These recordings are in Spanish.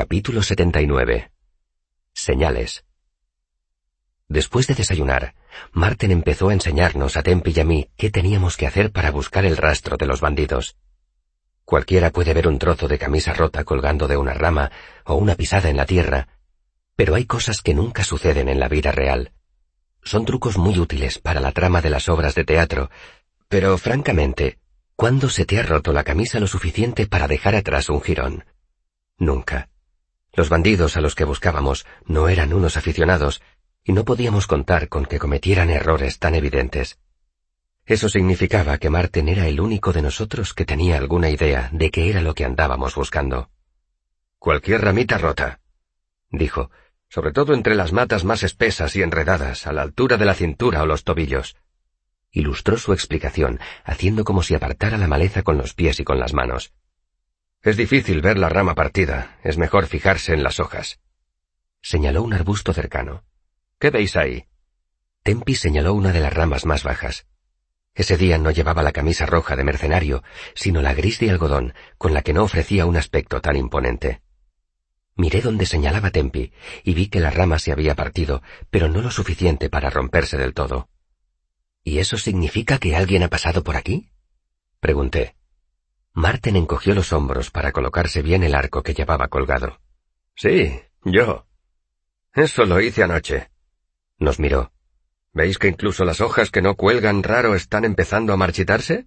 Capítulo 79. Señales. Después de desayunar, Marten empezó a enseñarnos a Tempi y a mí qué teníamos que hacer para buscar el rastro de los bandidos. Cualquiera puede ver un trozo de camisa rota colgando de una rama o una pisada en la tierra, pero hay cosas que nunca suceden en la vida real. Son trucos muy útiles para la trama de las obras de teatro, pero francamente, ¿cuándo se te ha roto la camisa lo suficiente para dejar atrás un jirón? Nunca. Los bandidos a los que buscábamos no eran unos aficionados, y no podíamos contar con que cometieran errores tan evidentes. Eso significaba que Marten era el único de nosotros que tenía alguna idea de qué era lo que andábamos buscando. Cualquier ramita rota, dijo, sobre todo entre las matas más espesas y enredadas, a la altura de la cintura o los tobillos. Ilustró su explicación, haciendo como si apartara la maleza con los pies y con las manos. Es difícil ver la rama partida, es mejor fijarse en las hojas. Señaló un arbusto cercano. ¿Qué veis ahí? Tempi señaló una de las ramas más bajas. Ese día no llevaba la camisa roja de mercenario, sino la gris de algodón, con la que no ofrecía un aspecto tan imponente. Miré donde señalaba Tempi, y vi que la rama se había partido, pero no lo suficiente para romperse del todo. ¿Y eso significa que alguien ha pasado por aquí? Pregunté. Marten encogió los hombros para colocarse bien el arco que llevaba colgado. Sí, yo. Eso lo hice anoche. Nos miró. ¿Veis que incluso las hojas que no cuelgan raro están empezando a marchitarse?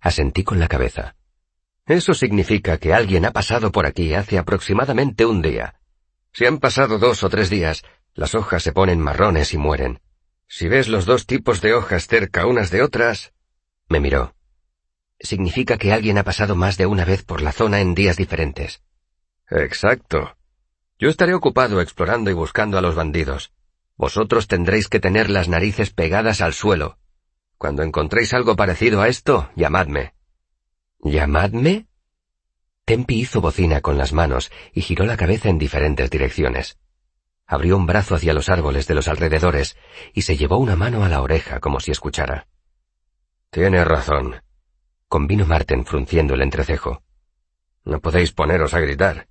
Asentí con la cabeza. Eso significa que alguien ha pasado por aquí hace aproximadamente un día. Si han pasado dos o tres días, las hojas se ponen marrones y mueren. Si ves los dos tipos de hojas cerca unas de otras... Me miró. Significa que alguien ha pasado más de una vez por la zona en días diferentes. Exacto. Yo estaré ocupado explorando y buscando a los bandidos. Vosotros tendréis que tener las narices pegadas al suelo. Cuando encontréis algo parecido a esto, llamadme. ¿Llamadme? Tempi hizo bocina con las manos y giró la cabeza en diferentes direcciones. Abrió un brazo hacia los árboles de los alrededores y se llevó una mano a la oreja como si escuchara. Tienes razón, convino Marten frunciendo el entrecejo. No podéis poneros a gritar.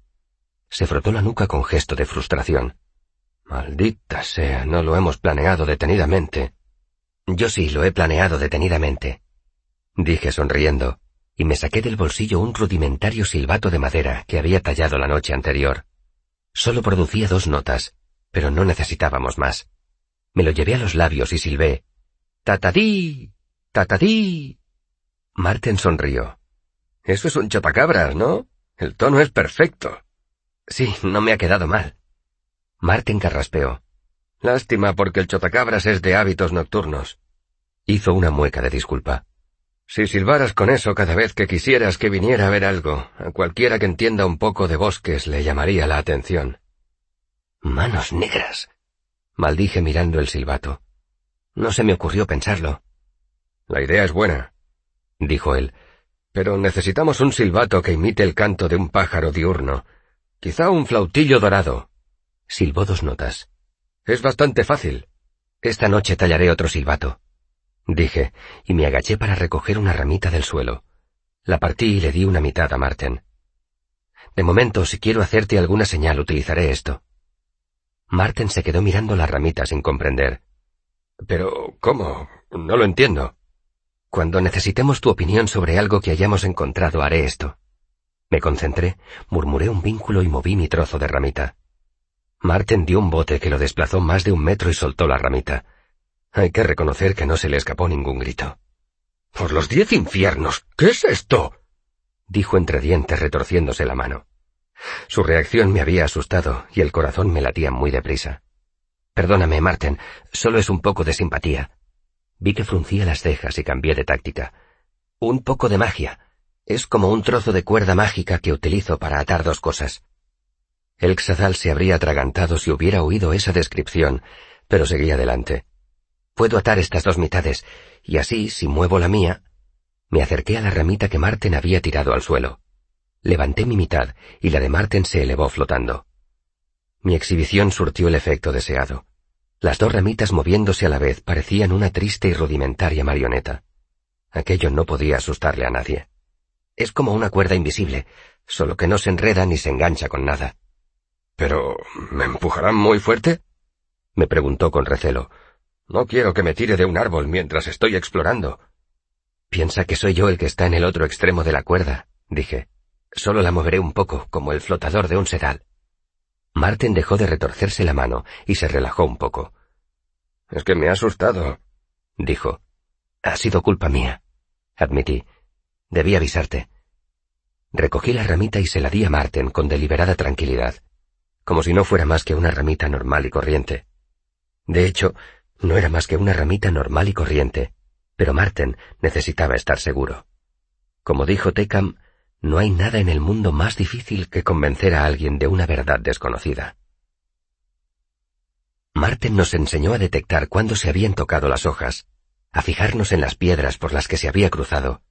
Se frotó la nuca con gesto de frustración. Maldita sea, no lo hemos planeado detenidamente. Yo sí lo he planeado detenidamente. Dije sonriendo, y me saqué del bolsillo un rudimentario silbato de madera que había tallado la noche anterior. Solo producía dos notas, pero no necesitábamos más. Me lo llevé a los labios y silbé. ¡Tatadí! ¡Tatadí! Marten sonrió. Eso es un chotacabras, ¿no? El tono es perfecto. Sí, no me ha quedado mal. Marten carraspeó. Lástima porque el chotacabras es de hábitos nocturnos. Hizo una mueca de disculpa. Si silbaras con eso cada vez que quisieras que viniera a ver algo, a cualquiera que entienda un poco de bosques le llamaría la atención. Manos negras. Maldije mirando el silbato. No se me ocurrió pensarlo. La idea es buena, dijo él, pero necesitamos un silbato que imite el canto de un pájaro diurno. Quizá un flautillo dorado, Silbó dos notas. Es bastante fácil. Esta noche tallaré otro silbato. Dije, y me agaché para recoger una ramita del suelo. La partí y le di una mitad a Marten. De momento, si quiero hacerte alguna señal, utilizaré esto. Marten se quedó mirando la ramita sin comprender. Pero, ¿cómo? No lo entiendo. Cuando necesitemos tu opinión sobre algo que hayamos encontrado, haré esto. Me concentré, murmuré un vínculo y moví mi trozo de ramita. Marten dio un bote que lo desplazó más de un metro y soltó la ramita. Hay que reconocer que no se le escapó ningún grito. Por los diez infiernos. ¿Qué es esto? dijo entre dientes retorciéndose la mano. Su reacción me había asustado y el corazón me latía muy deprisa. Perdóname, Marten, solo es un poco de simpatía. Vi que fruncía las cejas y cambié de táctica. Un poco de magia. Es como un trozo de cuerda mágica que utilizo para atar dos cosas. El Xazal se habría atragantado si hubiera oído esa descripción, pero seguía adelante. Puedo atar estas dos mitades, y así, si muevo la mía... Me acerqué a la ramita que Marten había tirado al suelo. Levanté mi mitad, y la de Marten se elevó flotando. Mi exhibición surtió el efecto deseado. Las dos ramitas moviéndose a la vez parecían una triste y rudimentaria marioneta. Aquello no podía asustarle a nadie. Es como una cuerda invisible, solo que no se enreda ni se engancha con nada. ¿Pero me empujarán muy fuerte? me preguntó con recelo. No quiero que me tire de un árbol mientras estoy explorando. Piensa que soy yo el que está en el otro extremo de la cuerda, dije. Solo la moveré un poco, como el flotador de un sedal. Marten dejó de retorcerse la mano y se relajó un poco. Es que me ha asustado, dijo. Ha sido culpa mía, admití. Debí avisarte. Recogí la ramita y se la di a Marten con deliberada tranquilidad, como si no fuera más que una ramita normal y corriente. De hecho, no era más que una ramita normal y corriente, pero Marten necesitaba estar seguro. Como dijo Tekam, no hay nada en el mundo más difícil que convencer a alguien de una verdad desconocida. Marten nos enseñó a detectar cuándo se habían tocado las hojas, a fijarnos en las piedras por las que se había cruzado,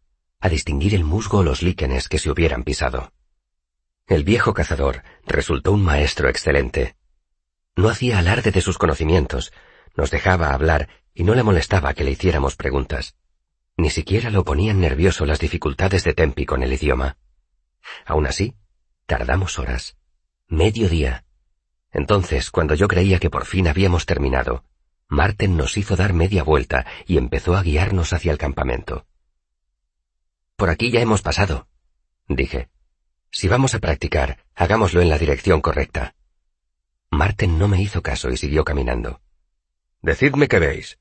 a distinguir el musgo o los líquenes que se hubieran pisado. El viejo cazador resultó un maestro excelente. No hacía alarde de sus conocimientos, nos dejaba hablar y no le molestaba que le hiciéramos preguntas. Ni siquiera lo ponían nervioso las dificultades de Tempi con el idioma. Aún así, tardamos horas. Medio día. Entonces, cuando yo creía que por fin habíamos terminado, Marten nos hizo dar media vuelta y empezó a guiarnos hacia el campamento. Por aquí ya hemos pasado, dije. Si vamos a practicar, hagámoslo en la dirección correcta. Marten no me hizo caso y siguió caminando. Decidme qué veis.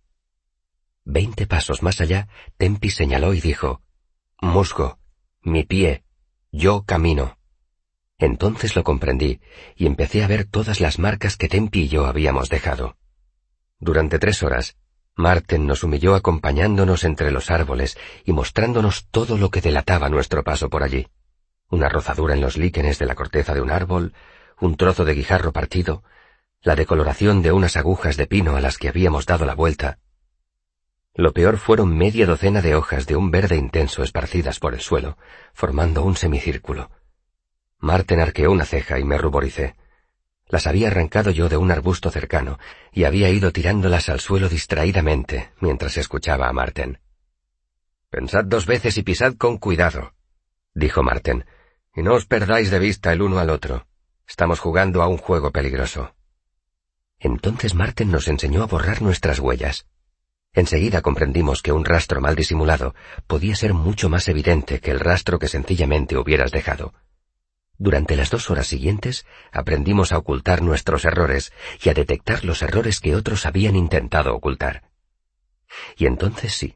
Veinte pasos más allá, Tempi señaló y dijo, Musgo, mi pie, yo camino. Entonces lo comprendí y empecé a ver todas las marcas que Tempi y yo habíamos dejado. Durante tres horas, Marten nos humilló acompañándonos entre los árboles y mostrándonos todo lo que delataba nuestro paso por allí. Una rozadura en los líquenes de la corteza de un árbol, un trozo de guijarro partido, la decoloración de unas agujas de pino a las que habíamos dado la vuelta. Lo peor fueron media docena de hojas de un verde intenso esparcidas por el suelo, formando un semicírculo. Marten arqueó una ceja y me ruboricé. Las había arrancado yo de un arbusto cercano y había ido tirándolas al suelo distraídamente mientras escuchaba a Marten. Pensad dos veces y pisad con cuidado, dijo Marten, y no os perdáis de vista el uno al otro. Estamos jugando a un juego peligroso. Entonces Marten nos enseñó a borrar nuestras huellas. Enseguida comprendimos que un rastro mal disimulado podía ser mucho más evidente que el rastro que sencillamente hubieras dejado. Durante las dos horas siguientes aprendimos a ocultar nuestros errores y a detectar los errores que otros habían intentado ocultar. Y entonces sí,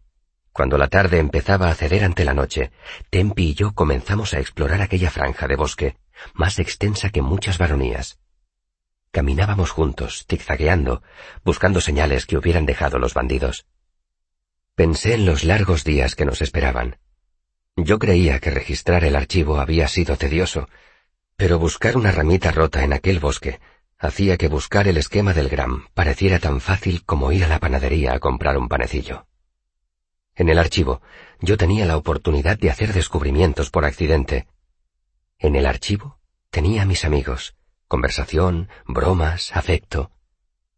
cuando la tarde empezaba a ceder ante la noche, Tempi y yo comenzamos a explorar aquella franja de bosque, más extensa que muchas baronías. Caminábamos juntos, zigzagueando, buscando señales que hubieran dejado los bandidos. Pensé en los largos días que nos esperaban. Yo creía que registrar el archivo había sido tedioso, pero buscar una ramita rota en aquel bosque hacía que buscar el esquema del gram pareciera tan fácil como ir a la panadería a comprar un panecillo. En el archivo, yo tenía la oportunidad de hacer descubrimientos por accidente. En el archivo tenía a mis amigos, conversación, bromas, afecto.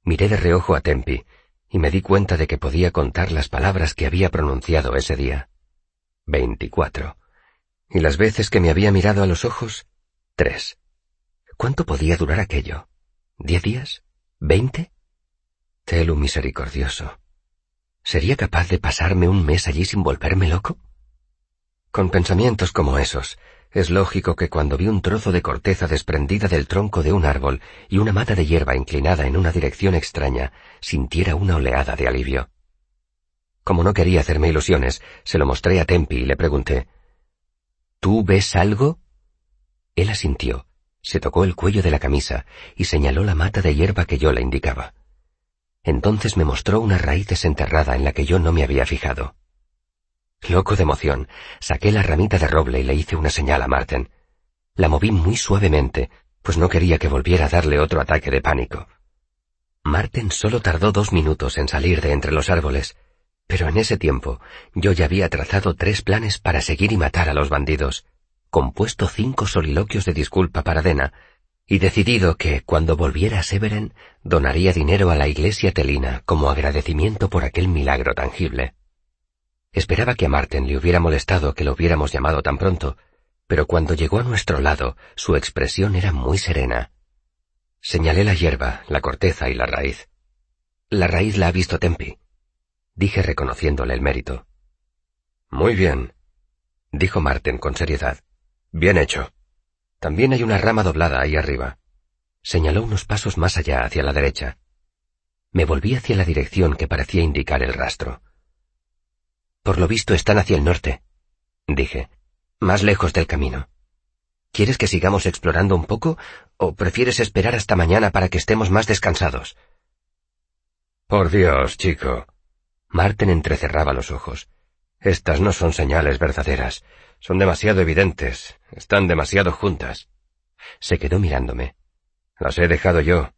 Miré de reojo a Tempi y me di cuenta de que podía contar las palabras que había pronunciado ese día. Veinticuatro. Y las veces que me había mirado a los ojos, tres. ¿Cuánto podía durar aquello? ¿Diez días? ¿Veinte? Telu misericordioso. ¿Sería capaz de pasarme un mes allí sin volverme loco? Con pensamientos como esos, es lógico que cuando vi un trozo de corteza desprendida del tronco de un árbol y una mata de hierba inclinada en una dirección extraña, sintiera una oleada de alivio. Como no quería hacerme ilusiones, se lo mostré a Tempi y le pregunté, ¿Tú ves algo? Él asintió, se tocó el cuello de la camisa y señaló la mata de hierba que yo le indicaba. Entonces me mostró una raíz desenterrada en la que yo no me había fijado. Loco de emoción, saqué la ramita de roble y le hice una señal a Marten. La moví muy suavemente, pues no quería que volviera a darle otro ataque de pánico. Marten solo tardó dos minutos en salir de entre los árboles, pero en ese tiempo yo ya había trazado tres planes para seguir y matar a los bandidos, compuesto cinco soliloquios de disculpa para Dena, y decidido que, cuando volviera a Severen, donaría dinero a la iglesia telina como agradecimiento por aquel milagro tangible. Esperaba que a Marten le hubiera molestado que lo hubiéramos llamado tan pronto, pero cuando llegó a nuestro lado, su expresión era muy serena. Señalé la hierba, la corteza y la raíz. La raíz la ha visto Tempi, dije reconociéndole el mérito. Muy bien, dijo Marten con seriedad. Bien hecho. También hay una rama doblada ahí arriba. Señaló unos pasos más allá hacia la derecha. Me volví hacia la dirección que parecía indicar el rastro. Por lo visto están hacia el norte, dije, más lejos del camino. ¿Quieres que sigamos explorando un poco o prefieres esperar hasta mañana para que estemos más descansados? Por Dios, chico. Marten entrecerraba los ojos. Estas no son señales verdaderas. Son demasiado evidentes. Están demasiado juntas. Se quedó mirándome. Las he dejado yo.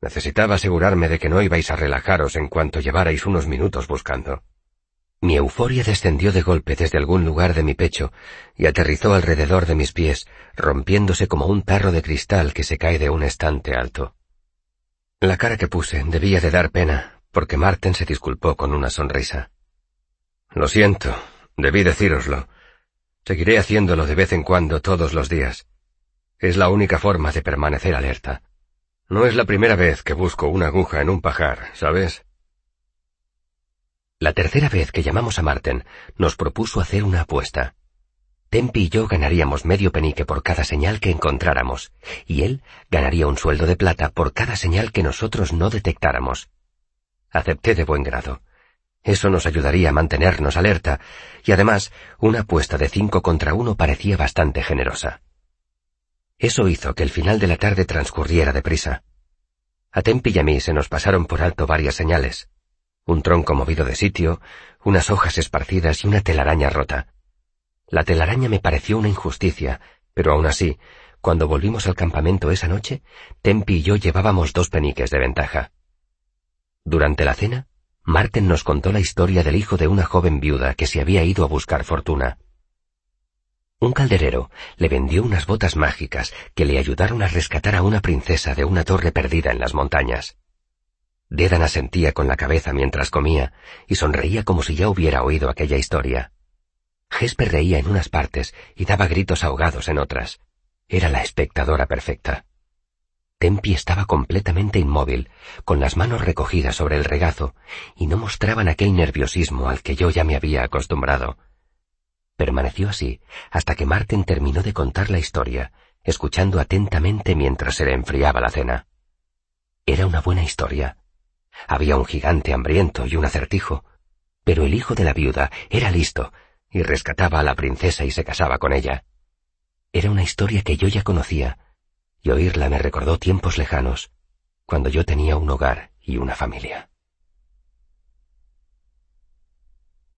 Necesitaba asegurarme de que no ibais a relajaros en cuanto llevarais unos minutos buscando. Mi euforia descendió de golpe desde algún lugar de mi pecho y aterrizó alrededor de mis pies, rompiéndose como un tarro de cristal que se cae de un estante alto. La cara que puse debía de dar pena, porque Marten se disculpó con una sonrisa. Lo siento, debí decíroslo. Seguiré haciéndolo de vez en cuando todos los días. Es la única forma de permanecer alerta. No es la primera vez que busco una aguja en un pajar, ¿sabes? La tercera vez que llamamos a Marten, nos propuso hacer una apuesta. Tempi y yo ganaríamos medio penique por cada señal que encontráramos, y él ganaría un sueldo de plata por cada señal que nosotros no detectáramos. Acepté de buen grado. Eso nos ayudaría a mantenernos alerta, y además, una apuesta de cinco contra uno parecía bastante generosa. Eso hizo que el final de la tarde transcurriera deprisa. A Tempi y a mí se nos pasaron por alto varias señales un tronco movido de sitio, unas hojas esparcidas y una telaraña rota. La telaraña me pareció una injusticia, pero aún así, cuando volvimos al campamento esa noche, Tempi y yo llevábamos dos peniques de ventaja. Durante la cena, Marten nos contó la historia del hijo de una joven viuda que se había ido a buscar fortuna. Un calderero le vendió unas botas mágicas que le ayudaron a rescatar a una princesa de una torre perdida en las montañas. Dedan asentía con la cabeza mientras comía y sonreía como si ya hubiera oído aquella historia. Jesper reía en unas partes y daba gritos ahogados en otras. Era la espectadora perfecta. Tempi estaba completamente inmóvil, con las manos recogidas sobre el regazo, y no mostraban aquel nerviosismo al que yo ya me había acostumbrado. Permaneció así hasta que Marten terminó de contar la historia, escuchando atentamente mientras se le enfriaba la cena. Era una buena historia, había un gigante hambriento y un acertijo, pero el hijo de la viuda era listo y rescataba a la princesa y se casaba con ella. Era una historia que yo ya conocía, y oírla me recordó tiempos lejanos, cuando yo tenía un hogar y una familia.